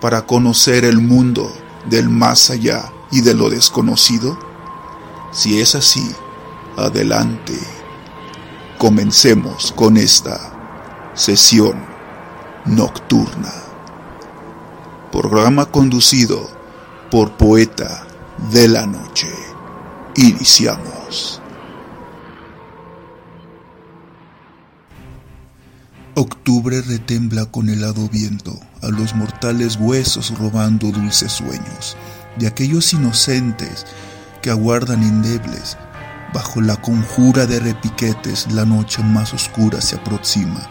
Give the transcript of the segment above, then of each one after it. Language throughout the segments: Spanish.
para conocer el mundo del más allá y de lo desconocido? Si es así, adelante. Comencemos con esta sesión nocturna. Programa conducido por Poeta de la Noche. Iniciamos. Octubre retembla con helado viento a los mortales huesos robando dulces sueños de aquellos inocentes que aguardan indebles. Bajo la conjura de repiquetes la noche más oscura se aproxima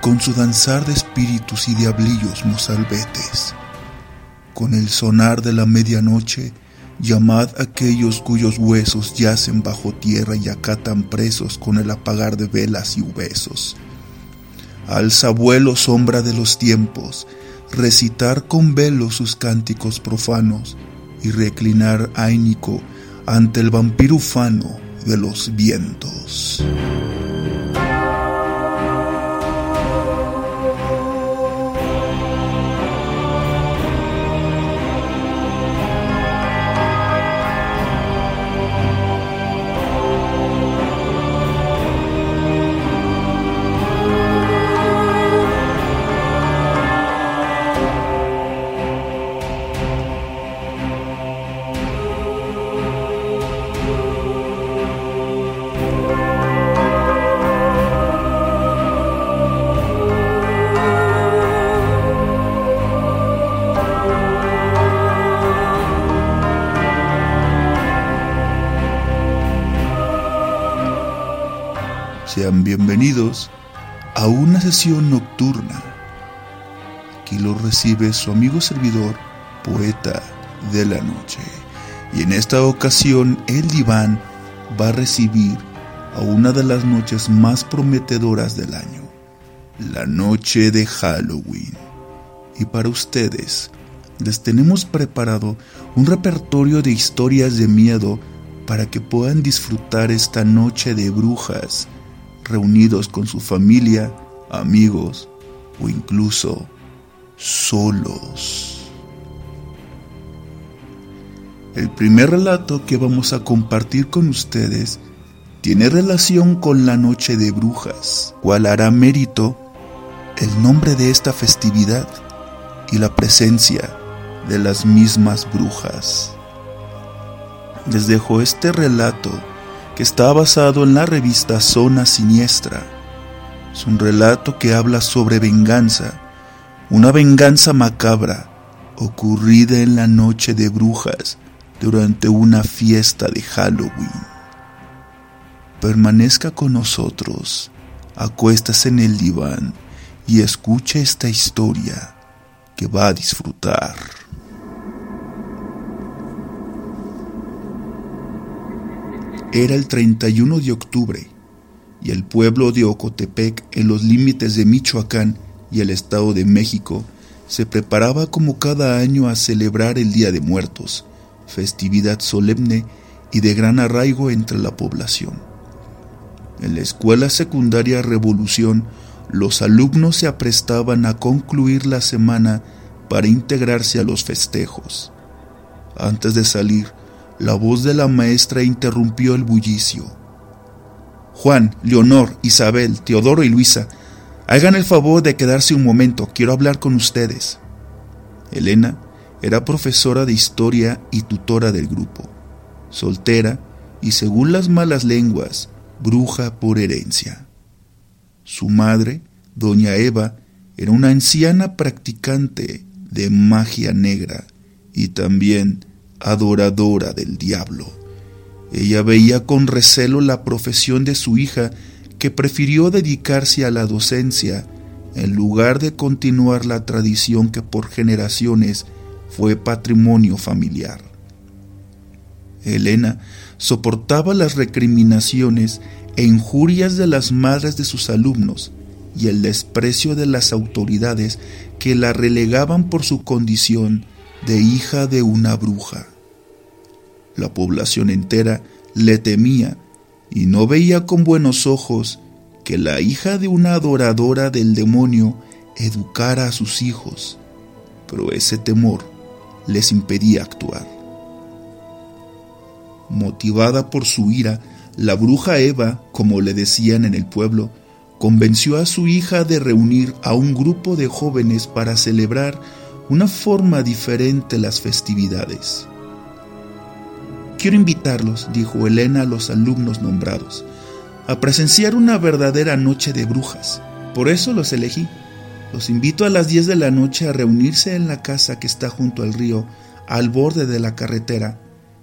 con su danzar de espíritus y diablillos mozalbetes. Con el sonar de la medianoche, llamad a aquellos cuyos huesos yacen bajo tierra y acatan presos con el apagar de velas y besos Alza vuelo sombra de los tiempos, recitar con velo sus cánticos profanos y reclinar áinico ante el vampiro ufano de los vientos. Bienvenidos a una sesión nocturna. Aquí lo recibe su amigo servidor, poeta de la noche. Y en esta ocasión el diván va a recibir a una de las noches más prometedoras del año, la noche de Halloween. Y para ustedes les tenemos preparado un repertorio de historias de miedo para que puedan disfrutar esta noche de brujas reunidos con su familia, amigos o incluso solos. El primer relato que vamos a compartir con ustedes tiene relación con la noche de brujas, cual hará mérito el nombre de esta festividad y la presencia de las mismas brujas. Les dejo este relato que está basado en la revista Zona Siniestra. Es un relato que habla sobre venganza, una venganza macabra ocurrida en la noche de brujas durante una fiesta de Halloween. Permanezca con nosotros, acuéstase en el diván y escuche esta historia que va a disfrutar. Era el 31 de octubre y el pueblo de Ocotepec, en los límites de Michoacán y el Estado de México, se preparaba como cada año a celebrar el Día de Muertos, festividad solemne y de gran arraigo entre la población. En la escuela secundaria Revolución, los alumnos se aprestaban a concluir la semana para integrarse a los festejos. Antes de salir, la voz de la maestra interrumpió el bullicio. Juan, Leonor, Isabel, Teodoro y Luisa, hagan el favor de quedarse un momento, quiero hablar con ustedes. Elena era profesora de historia y tutora del grupo, soltera y según las malas lenguas, bruja por herencia. Su madre, doña Eva, era una anciana practicante de magia negra y también adoradora del diablo. Ella veía con recelo la profesión de su hija, que prefirió dedicarse a la docencia en lugar de continuar la tradición que por generaciones fue patrimonio familiar. Elena soportaba las recriminaciones e injurias de las madres de sus alumnos y el desprecio de las autoridades que la relegaban por su condición de hija de una bruja. La población entera le temía y no veía con buenos ojos que la hija de una adoradora del demonio educara a sus hijos, pero ese temor les impedía actuar. Motivada por su ira, la bruja Eva, como le decían en el pueblo, convenció a su hija de reunir a un grupo de jóvenes para celebrar una forma diferente las festividades. Quiero invitarlos, dijo Elena a los alumnos nombrados, a presenciar una verdadera noche de brujas. Por eso los elegí. Los invito a las 10 de la noche a reunirse en la casa que está junto al río, al borde de la carretera,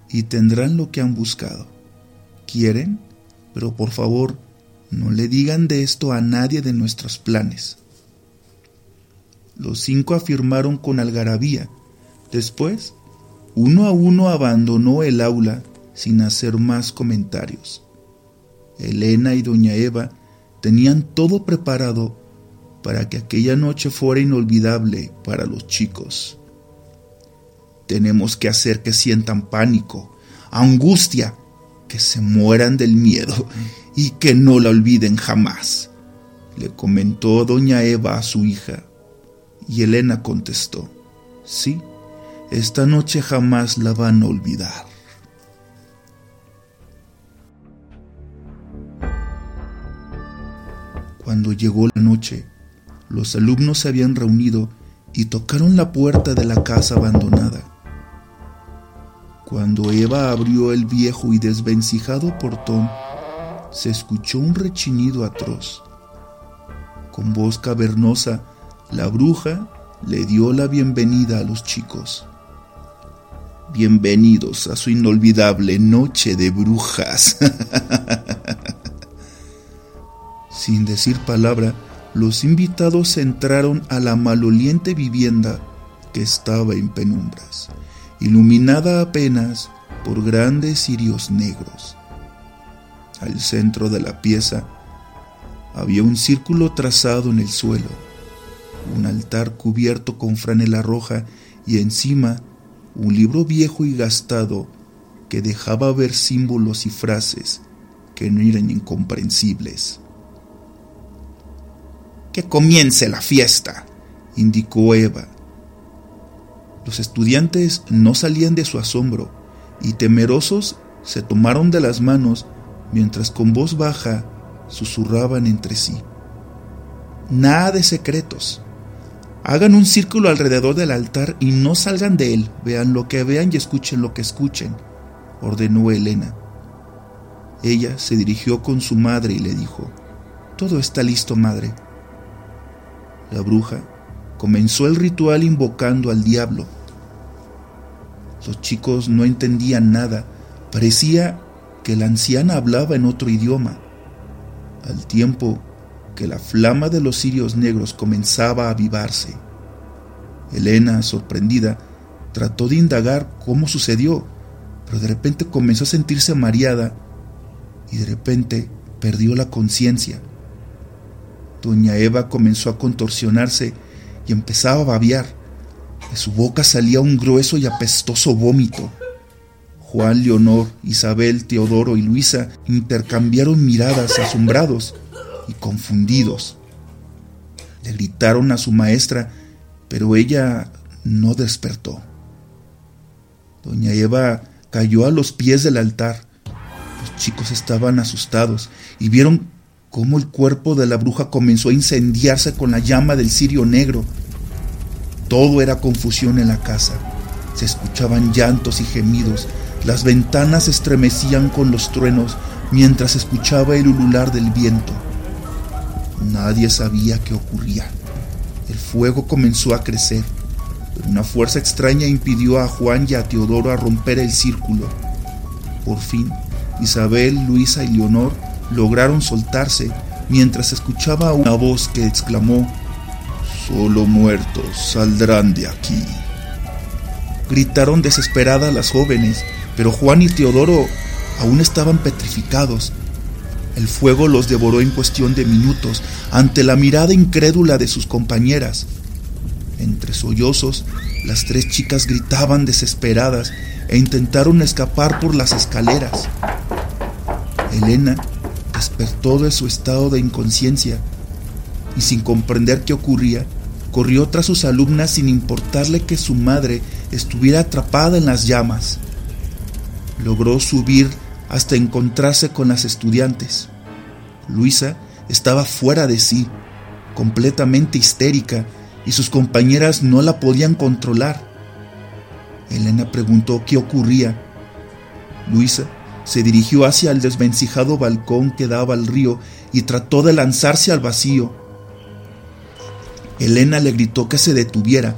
y tendrán lo que han buscado. ¿Quieren? Pero por favor, no le digan de esto a nadie de nuestros planes. Los cinco afirmaron con algarabía. Después, uno a uno abandonó el aula sin hacer más comentarios. Elena y doña Eva tenían todo preparado para que aquella noche fuera inolvidable para los chicos. Tenemos que hacer que sientan pánico, angustia, que se mueran del miedo y que no la olviden jamás, le comentó doña Eva a su hija. Y Elena contestó, sí, esta noche jamás la van a olvidar. Cuando llegó la noche, los alumnos se habían reunido y tocaron la puerta de la casa abandonada. Cuando Eva abrió el viejo y desvencijado portón, se escuchó un rechinido atroz. Con voz cavernosa, la bruja le dio la bienvenida a los chicos. Bienvenidos a su inolvidable noche de brujas. Sin decir palabra, los invitados entraron a la maloliente vivienda que estaba en penumbras, iluminada apenas por grandes cirios negros. Al centro de la pieza había un círculo trazado en el suelo, un altar cubierto con franela roja y encima un libro viejo y gastado que dejaba ver símbolos y frases que no eran incomprensibles. Que comience la fiesta, indicó Eva. Los estudiantes no salían de su asombro y temerosos se tomaron de las manos mientras con voz baja susurraban entre sí. Nada de secretos. Hagan un círculo alrededor del altar y no salgan de él. Vean lo que vean y escuchen lo que escuchen, ordenó Elena. Ella se dirigió con su madre y le dijo, Todo está listo, madre. La bruja comenzó el ritual invocando al diablo. Los chicos no entendían nada. Parecía que la anciana hablaba en otro idioma, al tiempo que la flama de los cirios negros comenzaba a avivarse. Elena, sorprendida, trató de indagar cómo sucedió, pero de repente comenzó a sentirse mareada y de repente perdió la conciencia. Doña Eva comenzó a contorsionarse y empezaba a babear. De su boca salía un grueso y apestoso vómito. Juan, Leonor, Isabel, Teodoro y Luisa intercambiaron miradas asombrados y confundidos. Le gritaron a su maestra, pero ella no despertó. Doña Eva cayó a los pies del altar. Los chicos estaban asustados y vieron cómo el cuerpo de la bruja comenzó a incendiarse con la llama del cirio negro. Todo era confusión en la casa. Se escuchaban llantos y gemidos las ventanas estremecían con los truenos mientras escuchaba el ulular del viento. Nadie sabía qué ocurría. El fuego comenzó a crecer, pero una fuerza extraña impidió a Juan y a Teodoro a romper el círculo. Por fin, Isabel, Luisa y Leonor lograron soltarse mientras escuchaba una voz que exclamó, Solo muertos saldrán de aquí. gritaron desesperadas las jóvenes, pero Juan y Teodoro aún estaban petrificados. El fuego los devoró en cuestión de minutos ante la mirada incrédula de sus compañeras. Entre sollozos, las tres chicas gritaban desesperadas e intentaron escapar por las escaleras. Elena despertó de su estado de inconsciencia y sin comprender qué ocurría, corrió tras sus alumnas sin importarle que su madre estuviera atrapada en las llamas. Logró subir hasta encontrarse con las estudiantes. Luisa estaba fuera de sí, completamente histérica, y sus compañeras no la podían controlar. Elena preguntó qué ocurría. Luisa se dirigió hacia el desvencijado balcón que daba al río y trató de lanzarse al vacío. Elena le gritó que se detuviera.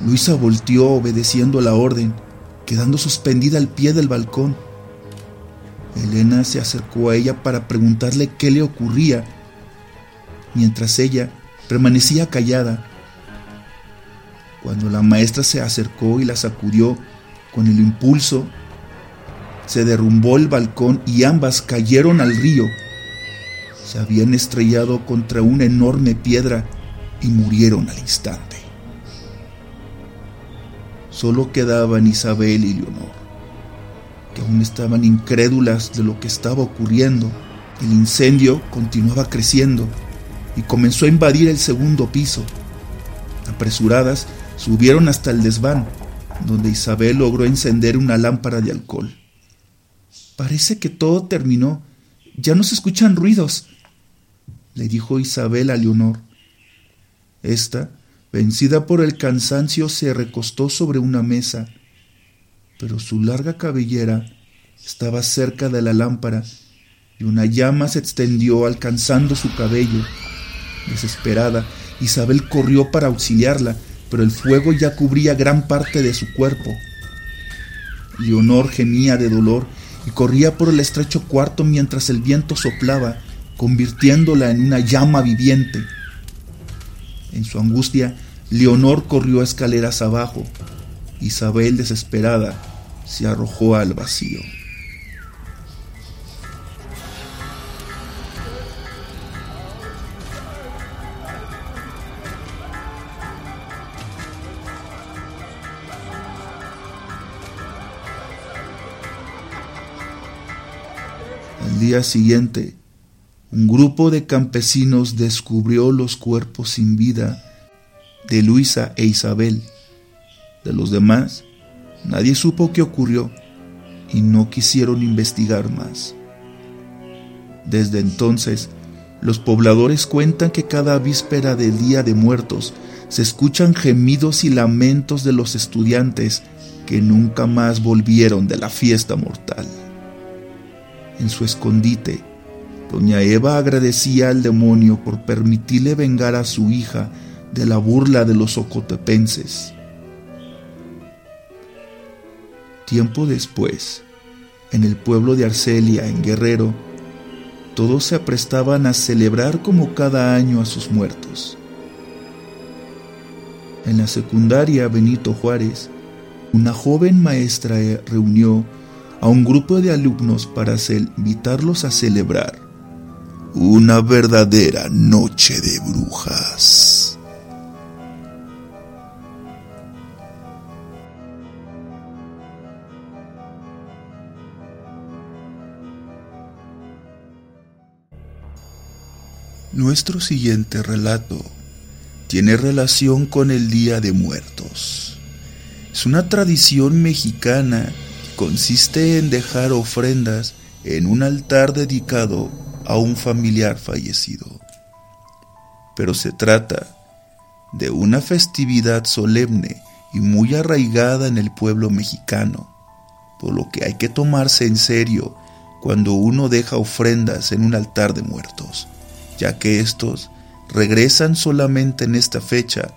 Luisa volteó obedeciendo la orden, quedando suspendida al pie del balcón. Elena se acercó a ella para preguntarle qué le ocurría, mientras ella permanecía callada. Cuando la maestra se acercó y la sacudió con el impulso, se derrumbó el balcón y ambas cayeron al río. Se habían estrellado contra una enorme piedra y murieron al instante. Solo quedaban Isabel y Leonor, que aún estaban incrédulas de lo que estaba ocurriendo. El incendio continuaba creciendo y comenzó a invadir el segundo piso. Apresuradas, Subieron hasta el desván, donde Isabel logró encender una lámpara de alcohol. Parece que todo terminó. Ya no se escuchan ruidos, le dijo Isabel a Leonor. Esta, vencida por el cansancio, se recostó sobre una mesa, pero su larga cabellera estaba cerca de la lámpara y una llama se extendió alcanzando su cabello. Desesperada, Isabel corrió para auxiliarla, pero el fuego ya cubría gran parte de su cuerpo. Leonor gemía de dolor y corría por el estrecho cuarto mientras el viento soplaba, convirtiéndola en una llama viviente. En su angustia, Leonor corrió escaleras abajo. Isabel, desesperada, se arrojó al vacío. día siguiente, un grupo de campesinos descubrió los cuerpos sin vida de Luisa e Isabel. De los demás, nadie supo qué ocurrió y no quisieron investigar más. Desde entonces, los pobladores cuentan que cada víspera del Día de Muertos se escuchan gemidos y lamentos de los estudiantes que nunca más volvieron de la fiesta mortal en su escondite, doña Eva agradecía al demonio por permitirle vengar a su hija de la burla de los ocotepenses. Tiempo después, en el pueblo de Arcelia, en Guerrero, todos se aprestaban a celebrar como cada año a sus muertos. En la secundaria Benito Juárez, una joven maestra reunió a un grupo de alumnos para invitarlos a celebrar una verdadera noche de brujas. Nuestro siguiente relato tiene relación con el Día de Muertos. Es una tradición mexicana consiste en dejar ofrendas en un altar dedicado a un familiar fallecido. Pero se trata de una festividad solemne y muy arraigada en el pueblo mexicano, por lo que hay que tomarse en serio cuando uno deja ofrendas en un altar de muertos, ya que estos regresan solamente en esta fecha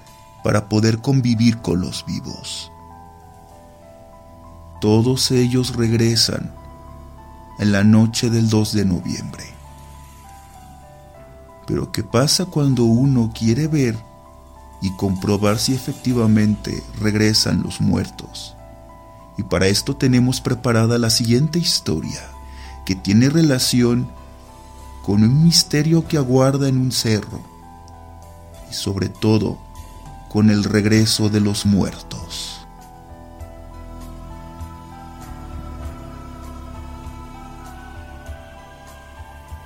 para poder convivir con los vivos. Todos ellos regresan en la noche del 2 de noviembre. Pero ¿qué pasa cuando uno quiere ver y comprobar si efectivamente regresan los muertos. Y para esto tenemos preparada la siguiente historia, que tiene relación con un misterio que aguarda en un cerro y sobre todo con el regreso de los muertos.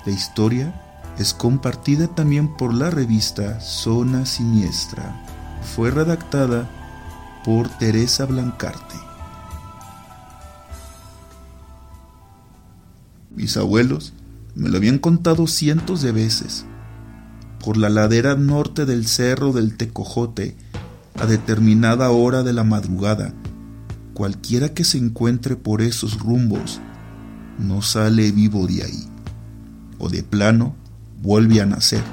La historia es compartida también por la revista Zona Siniestra. Fue redactada por Teresa Blancarte. Mis abuelos me lo habían contado cientos de veces. Por la ladera norte del cerro del Tecojote, a determinada hora de la madrugada, cualquiera que se encuentre por esos rumbos no sale vivo de ahí, o de plano vuelve a nacer.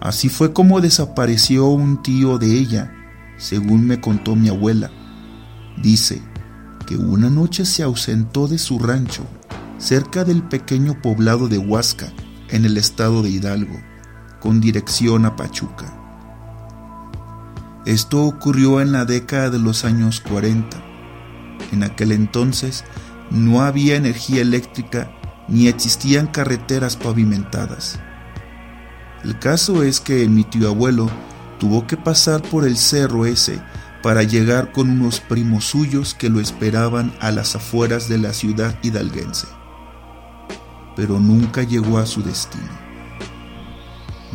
Así fue como desapareció un tío de ella, según me contó mi abuela. Dice que una noche se ausentó de su rancho, cerca del pequeño poblado de Huasca, en el estado de Hidalgo, con dirección a Pachuca. Esto ocurrió en la década de los años 40. En aquel entonces no había energía eléctrica ni existían carreteras pavimentadas. El caso es que mi tío abuelo tuvo que pasar por el cerro ese para llegar con unos primos suyos que lo esperaban a las afueras de la ciudad hidalguense. Pero nunca llegó a su destino.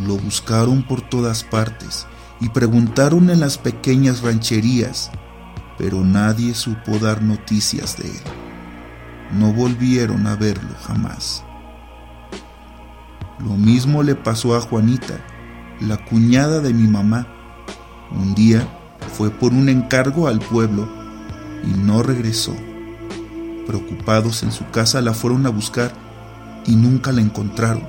Lo buscaron por todas partes y preguntaron en las pequeñas rancherías, pero nadie supo dar noticias de él no volvieron a verlo jamás. Lo mismo le pasó a Juanita, la cuñada de mi mamá. Un día fue por un encargo al pueblo y no regresó. Preocupados en su casa la fueron a buscar y nunca la encontraron.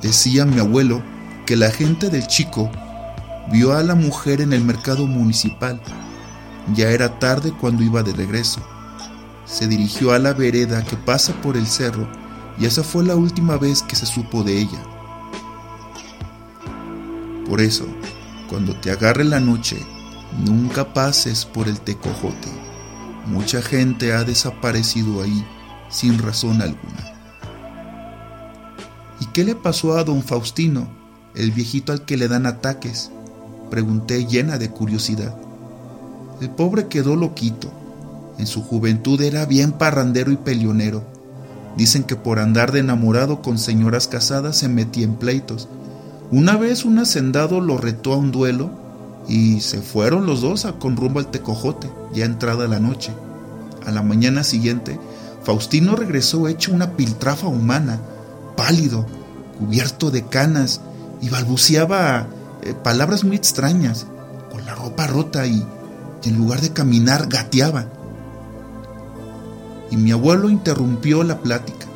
Decía mi abuelo que la gente del chico vio a la mujer en el mercado municipal. Ya era tarde cuando iba de regreso se dirigió a la vereda que pasa por el cerro y esa fue la última vez que se supo de ella. Por eso, cuando te agarre la noche, nunca pases por el tecojote. Mucha gente ha desaparecido ahí sin razón alguna. ¿Y qué le pasó a don Faustino, el viejito al que le dan ataques? Pregunté llena de curiosidad. El pobre quedó loquito en su juventud era bien parrandero y pelionero. Dicen que por andar de enamorado con señoras casadas se metía en pleitos. Una vez un hacendado lo retó a un duelo y se fueron los dos a con rumbo al tecojote, ya entrada la noche. A la mañana siguiente, Faustino regresó hecho una piltrafa humana, pálido, cubierto de canas, y balbuceaba eh, palabras muy extrañas, con la ropa rota y en lugar de caminar gateaba y mi abuelo interrumpió la plática.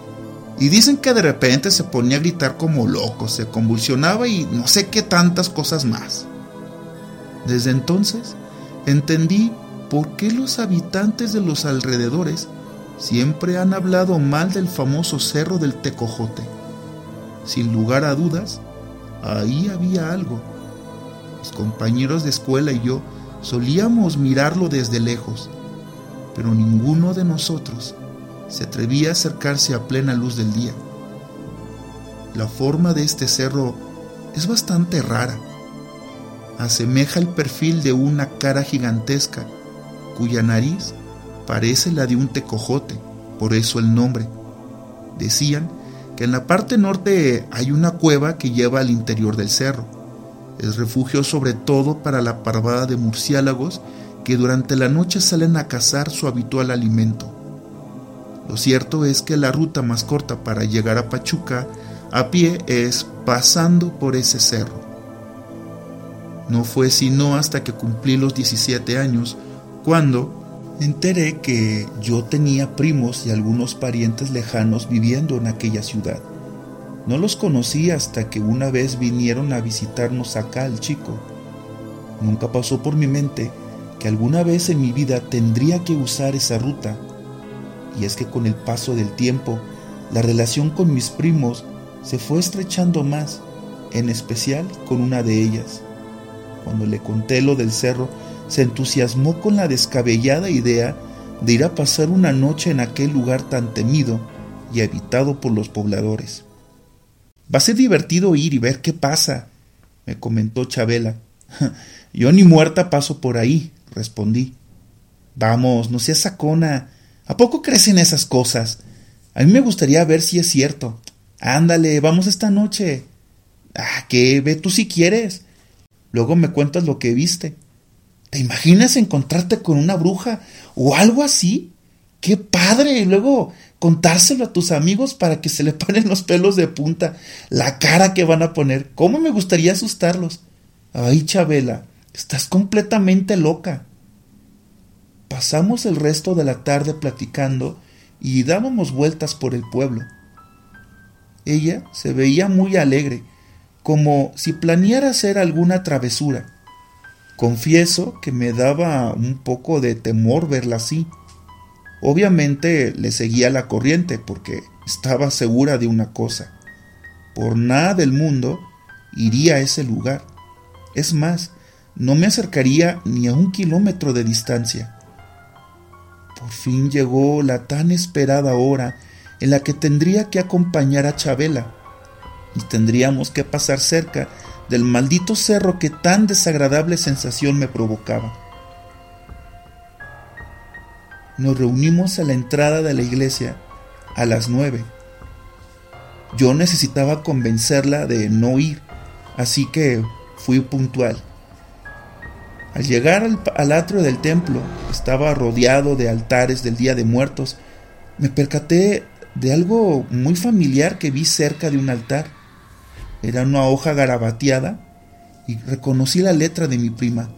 Y dicen que de repente se ponía a gritar como loco, se convulsionaba y no sé qué tantas cosas más. Desde entonces entendí por qué los habitantes de los alrededores siempre han hablado mal del famoso cerro del Tecojote. Sin lugar a dudas, ahí había algo. Mis compañeros de escuela y yo solíamos mirarlo desde lejos pero ninguno de nosotros se atrevía a acercarse a plena luz del día. La forma de este cerro es bastante rara. Asemeja el perfil de una cara gigantesca, cuya nariz parece la de un tecojote, por eso el nombre. Decían que en la parte norte hay una cueva que lleva al interior del cerro. Es refugio sobre todo para la parvada de murciélagos que durante la noche salen a cazar su habitual alimento. Lo cierto es que la ruta más corta para llegar a Pachuca a pie es pasando por ese cerro. No fue sino hasta que cumplí los 17 años cuando enteré que yo tenía primos y algunos parientes lejanos viviendo en aquella ciudad. No los conocí hasta que una vez vinieron a visitarnos acá al chico. Nunca pasó por mi mente que alguna vez en mi vida tendría que usar esa ruta. Y es que con el paso del tiempo, la relación con mis primos se fue estrechando más, en especial con una de ellas, Cuando le conté lo del cerro, se entusiasmó con la descabellada idea de ir a pasar una noche en aquel lugar tan temido y habitado por los pobladores. Va a ser divertido ir y ver qué pasa, me comentó Chabela. Yo ni muerta paso por ahí, respondí. Vamos, no seas sacona. ¿A poco crees en esas cosas? A mí me gustaría ver si es cierto. Ándale, vamos esta noche. Ah, ¿qué? Ve tú si quieres. Luego me cuentas lo que viste. ¿Te imaginas encontrarte con una bruja o algo así? ¡Qué padre! Y luego contárselo a tus amigos para que se le ponen los pelos de punta, la cara que van a poner. ¿Cómo me gustaría asustarlos? Ay, Chabela, estás completamente loca. Pasamos el resto de la tarde platicando y dábamos vueltas por el pueblo. Ella se veía muy alegre, como si planeara hacer alguna travesura. Confieso que me daba un poco de temor verla así. Obviamente le seguía la corriente porque estaba segura de una cosa. Por nada del mundo iría a ese lugar. Es más, no me acercaría ni a un kilómetro de distancia. Por fin llegó la tan esperada hora en la que tendría que acompañar a Chabela y tendríamos que pasar cerca del maldito cerro que tan desagradable sensación me provocaba. Nos reunimos a la entrada de la iglesia a las nueve. Yo necesitaba convencerla de no ir, así que fui puntual. Al llegar al, atrio del templo, estaba rodeado de altares del Día de Muertos, me percaté de algo muy familiar que vi cerca de un altar. Era una hoja garabateada y reconocí la letra de mi prima.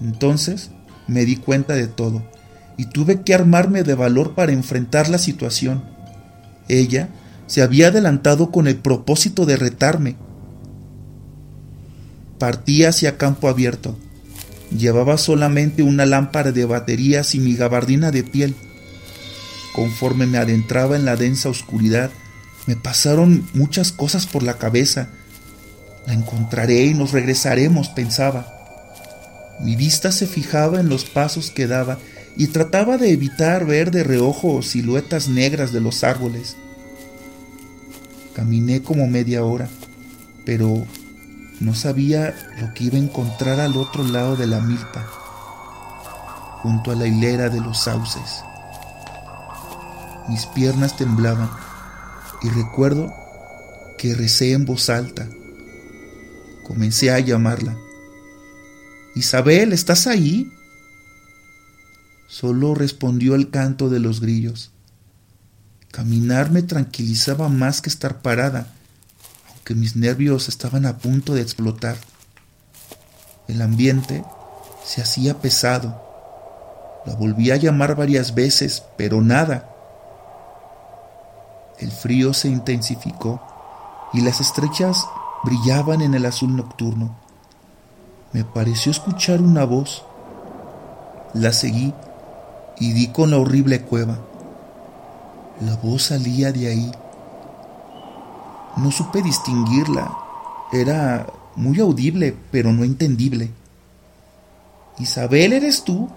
Entonces me di cuenta de todo y tuve que armarme de valor para enfrentar la situación. Ella se había adelantado con el propósito de retarme. Partí hacia campo abierto. Llevaba solamente una lámpara de baterías y mi gabardina de piel. Conforme me adentraba en la densa oscuridad, me pasaron muchas cosas por la cabeza. La encontraré y nos regresaremos, pensaba. Mi vista se fijaba en los pasos que daba y trataba de evitar ver de reojo siluetas negras de los árboles. Caminé como media hora, pero no sabía lo que iba a encontrar al otro lado de la milpa, junto a la hilera de los sauces. Mis piernas temblaban y recuerdo que recé en voz alta. Comencé a llamarla. Isabel, ¿estás ahí? Solo respondió el canto de los grillos. Caminar me tranquilizaba más que estar parada, aunque mis nervios estaban a punto de explotar. El ambiente se hacía pesado. La volví a llamar varias veces, pero nada. El frío se intensificó y las estrechas brillaban en el azul nocturno. Me pareció escuchar una voz. La seguí y di con la horrible cueva. La voz salía de ahí. No supe distinguirla. Era muy audible, pero no entendible. Isabel, ¿eres tú?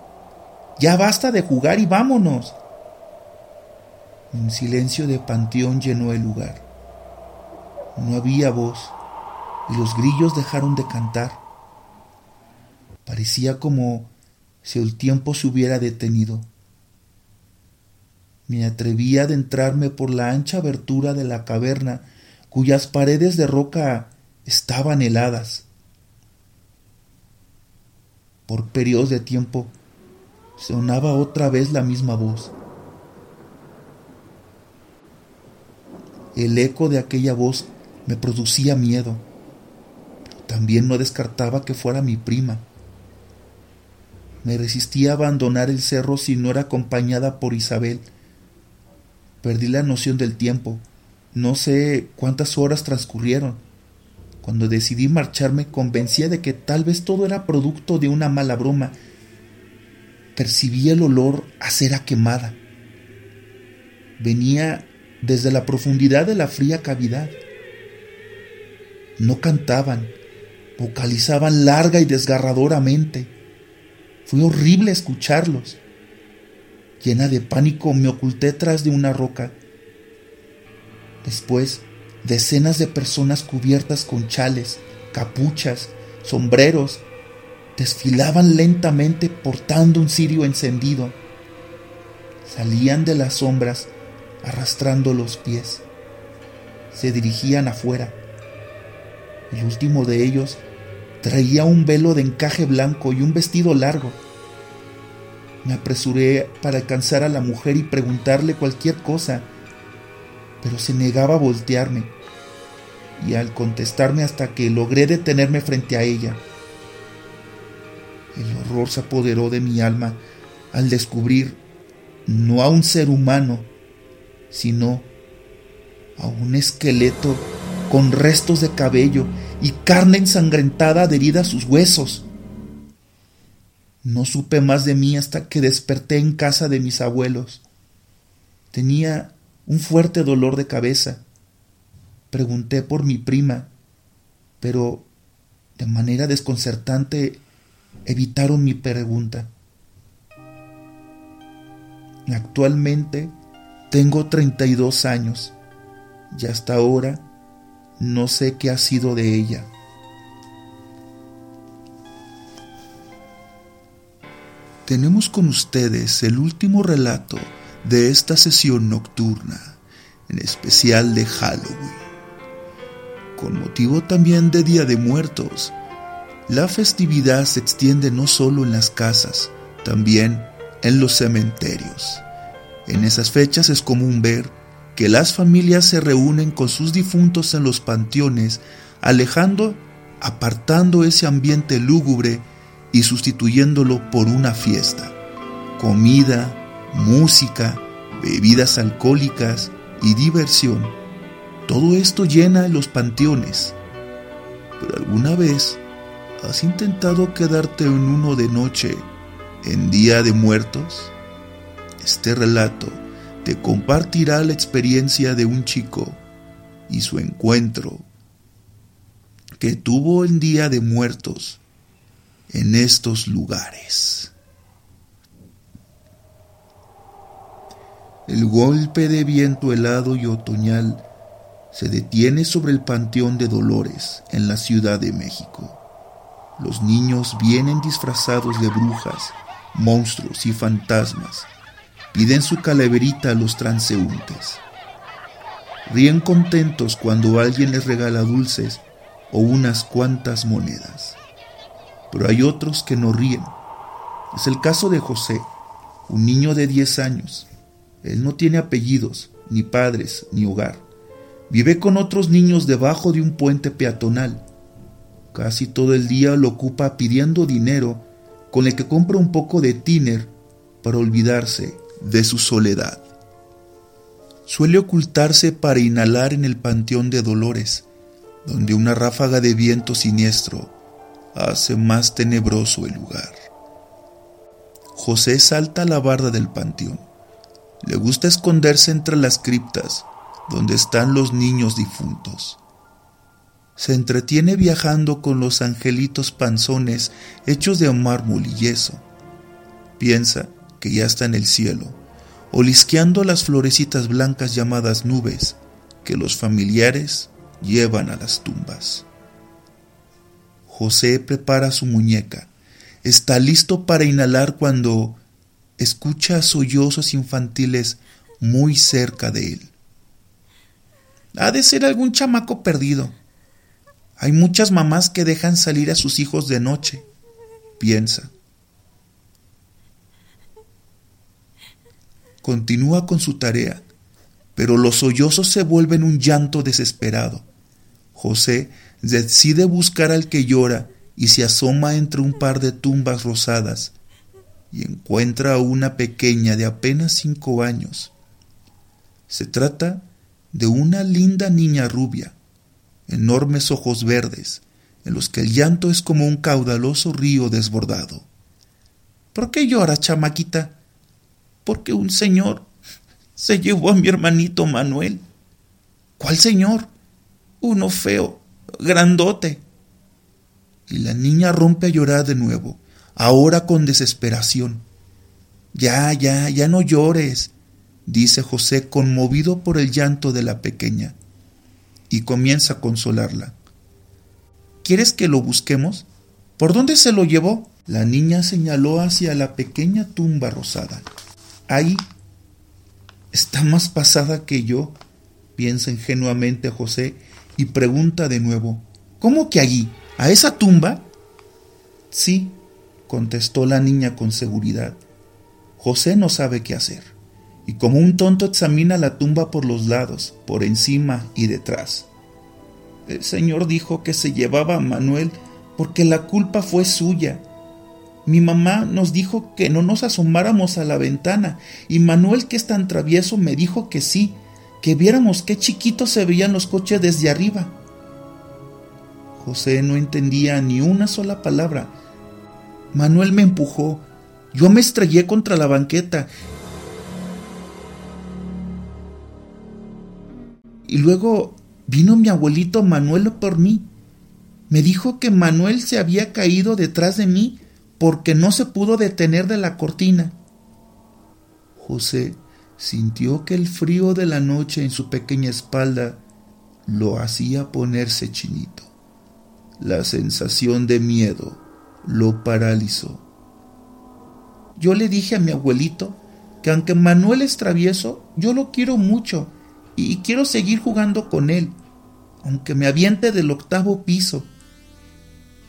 Ya basta de jugar y vámonos. Un silencio de panteón llenó el lugar. No había voz y los grillos dejaron de cantar. Parecía como si el tiempo se hubiera detenido. Me atreví a adentrarme por la ancha abertura de la caverna, cuyas paredes de roca estaban heladas. Por periodos de tiempo sonaba otra vez la misma voz. El eco de aquella voz me producía miedo. También no descartaba que fuera mi prima. Me resistía a abandonar el cerro si no era acompañada por Isabel. Perdí la noción del tiempo. No sé cuántas horas transcurrieron. Cuando decidí marcharme convencía de que tal vez todo era producto de una mala broma. Percibí el olor a cera quemada. Venía desde la profundidad de la fría cavidad. No cantaban, vocalizaban larga y desgarradoramente. Fue horrible escucharlos. Llena de pánico me oculté tras de una roca. Después, decenas de personas cubiertas con chales, capuchas, sombreros, desfilaban lentamente portando un cirio encendido. Salían de las sombras arrastrando los pies. Se dirigían afuera. El último de ellos traía un velo de encaje blanco y un vestido largo. Me apresuré para alcanzar a la mujer y preguntarle cualquier cosa, pero se negaba a voltearme, y al contestarme hasta que logré detenerme frente a ella. El horror se apoderó de mi alma al descubrir no a un ser humano, sino a un esqueleto con restos de cabello y carne ensangrentada adherida a sus huesos. No supe más de mí hasta que desperté en casa de mis abuelos. Tenía un fuerte dolor de cabeza. Pregunté por mi prima, pero de manera desconcertante evitaron mi pregunta. Actualmente tengo 32 años y hasta ahora no sé qué ha sido de ella. Tenemos con ustedes el último relato de esta sesión nocturna, en especial de Halloween. Con motivo también de Día de Muertos, la festividad se extiende no solo en las casas, también en los cementerios. En esas fechas es común ver que las familias se reúnen con sus difuntos en los panteones, alejando, apartando ese ambiente lúgubre y sustituyéndolo por una fiesta. Comida, música, bebidas alcohólicas y diversión. Todo esto llena los panteones. Pero alguna vez has intentado quedarte en uno de noche, en Día de Muertos? Este relato te compartirá la experiencia de un chico y su encuentro que tuvo el Día de Muertos en estos lugares. El golpe de viento helado y otoñal se detiene sobre el Panteón de Dolores en la Ciudad de México. Los niños vienen disfrazados de brujas, monstruos y fantasmas piden su calaverita a los transeúntes. Ríen contentos cuando alguien les regala dulces o unas cuantas monedas. Pero hay otros que no ríen. Es el caso de José, un niño de 10 años. Él no tiene apellidos, ni padres, ni hogar. Vive con otros niños debajo de un puente peatonal. Casi todo el día lo ocupa pidiendo dinero con el que compra un poco de tiner para olvidarse de su soledad. Suele ocultarse para inhalar en el Panteón de Dolores, donde una ráfaga de viento siniestro hace más tenebroso el lugar. José salta a la barda del panteón. Le gusta esconderse entre las criptas donde están los niños difuntos. Se entretiene viajando con los angelitos panzones hechos de mármol y yeso. Piensa que ya está en el cielo, olisqueando las florecitas blancas llamadas nubes que los familiares llevan a las tumbas. José prepara su muñeca, está listo para inhalar cuando escucha sollozos infantiles muy cerca de él. Ha de ser algún chamaco perdido. Hay muchas mamás que dejan salir a sus hijos de noche, piensa. Continúa con su tarea, pero los sollozos se vuelven un llanto desesperado. José decide buscar al que llora y se asoma entre un par de tumbas rosadas y encuentra a una pequeña de apenas cinco años. Se trata de una linda niña rubia, enormes ojos verdes, en los que el llanto es como un caudaloso río desbordado. ¿Por qué llora, chamaquita? Porque un señor se llevó a mi hermanito Manuel. ¿Cuál señor? Uno feo, grandote. Y la niña rompe a llorar de nuevo, ahora con desesperación. Ya, ya, ya no llores, dice José conmovido por el llanto de la pequeña, y comienza a consolarla. ¿Quieres que lo busquemos? ¿Por dónde se lo llevó? La niña señaló hacia la pequeña tumba rosada. Ahí. Está más pasada que yo, piensa ingenuamente José y pregunta de nuevo. ¿Cómo que allí? ¿A esa tumba? Sí, contestó la niña con seguridad. José no sabe qué hacer, y como un tonto examina la tumba por los lados, por encima y detrás. El Señor dijo que se llevaba a Manuel porque la culpa fue suya. Mi mamá nos dijo que no nos asomáramos a la ventana, y Manuel, que es tan travieso, me dijo que sí, que viéramos qué chiquitos se veían los coches desde arriba. José no entendía ni una sola palabra. Manuel me empujó. Yo me estrellé contra la banqueta. Y luego vino mi abuelito Manuel por mí. Me dijo que Manuel se había caído detrás de mí porque no se pudo detener de la cortina. José sintió que el frío de la noche en su pequeña espalda lo hacía ponerse chinito. La sensación de miedo lo paralizó. Yo le dije a mi abuelito que aunque Manuel es travieso, yo lo quiero mucho y quiero seguir jugando con él, aunque me aviente del octavo piso.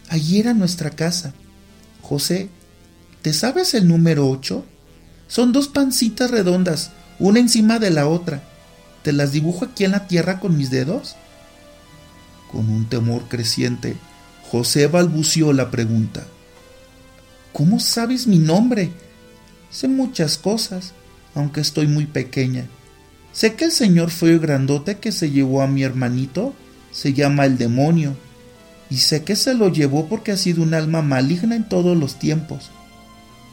Allí era nuestra casa. José, ¿te sabes el número ocho? Son dos pancitas redondas, una encima de la otra. ¿Te las dibujo aquí en la tierra con mis dedos? Con un temor creciente, José balbució la pregunta. ¿Cómo sabes mi nombre? Sé muchas cosas, aunque estoy muy pequeña. Sé que el señor fue grandote que se llevó a mi hermanito se llama el demonio, y sé que se lo llevó porque ha sido un alma maligna en todos los tiempos,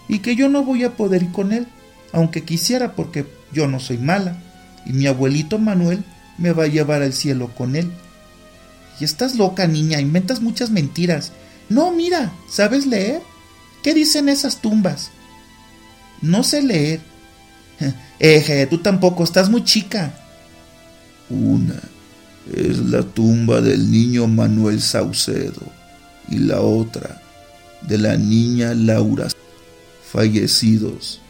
y que yo no voy a poder ir con él, aunque quisiera porque yo no soy mala, y mi abuelito Manuel me va a llevar al cielo con él. Y estás loca, niña, inventas muchas mentiras. No, mira, ¿sabes leer? ¿Qué dicen esas tumbas? No sé leer. Eje, tú tampoco, estás muy chica. Una es la tumba del niño Manuel Saucedo y la otra de la niña Laura, fallecidos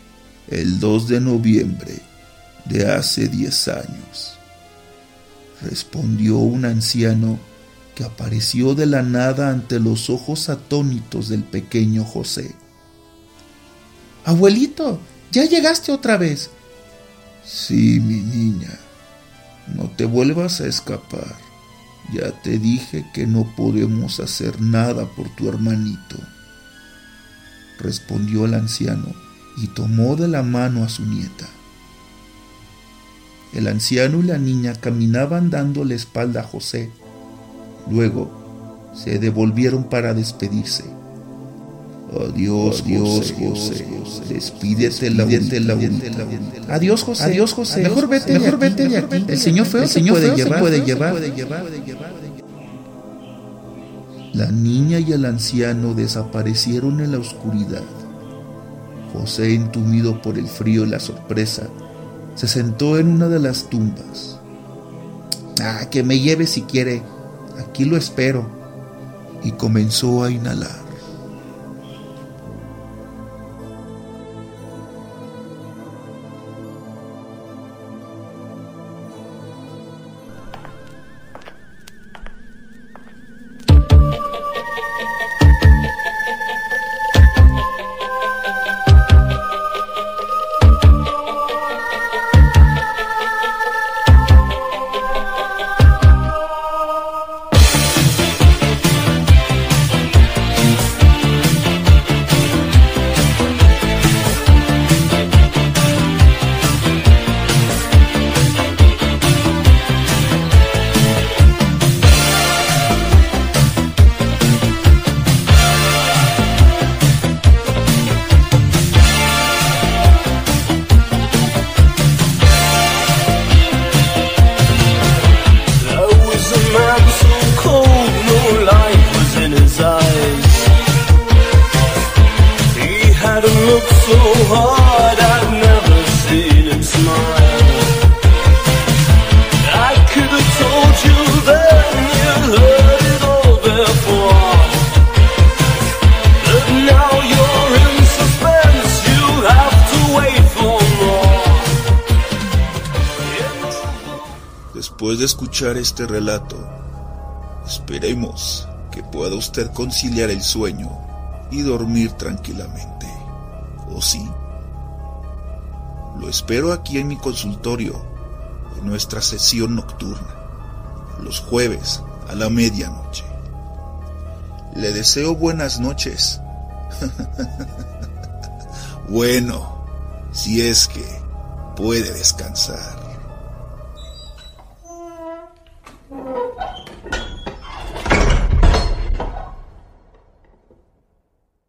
el 2 de noviembre de hace 10 años. Respondió un anciano que apareció de la nada ante los ojos atónitos del pequeño José. Abuelito, ¿ya llegaste otra vez? Sí, mi niña. No te vuelvas a escapar. Ya te dije que no podemos hacer nada por tu hermanito. Respondió el anciano y tomó de la mano a su nieta. El anciano y la niña caminaban dando la espalda a José Luego se devolvieron para despedirse. Adiós, Dios, José. Despídete la Adiós, José. Adiós, José. Mejor vete, mejor vete de aquí. El Señor feo, el Señor puede llevar, puede llevar. La niña y el anciano desaparecieron en la oscuridad. José, entumido por el frío y la sorpresa, se sentó en una de las tumbas. Ah, que me lleve si quiere, aquí lo espero. Y comenzó a inhalar. Escuchar este relato, esperemos que pueda usted conciliar el sueño y dormir tranquilamente. ¿O sí? Lo espero aquí en mi consultorio, en nuestra sesión nocturna, los jueves a la medianoche. Le deseo buenas noches. bueno, si es que puede descansar.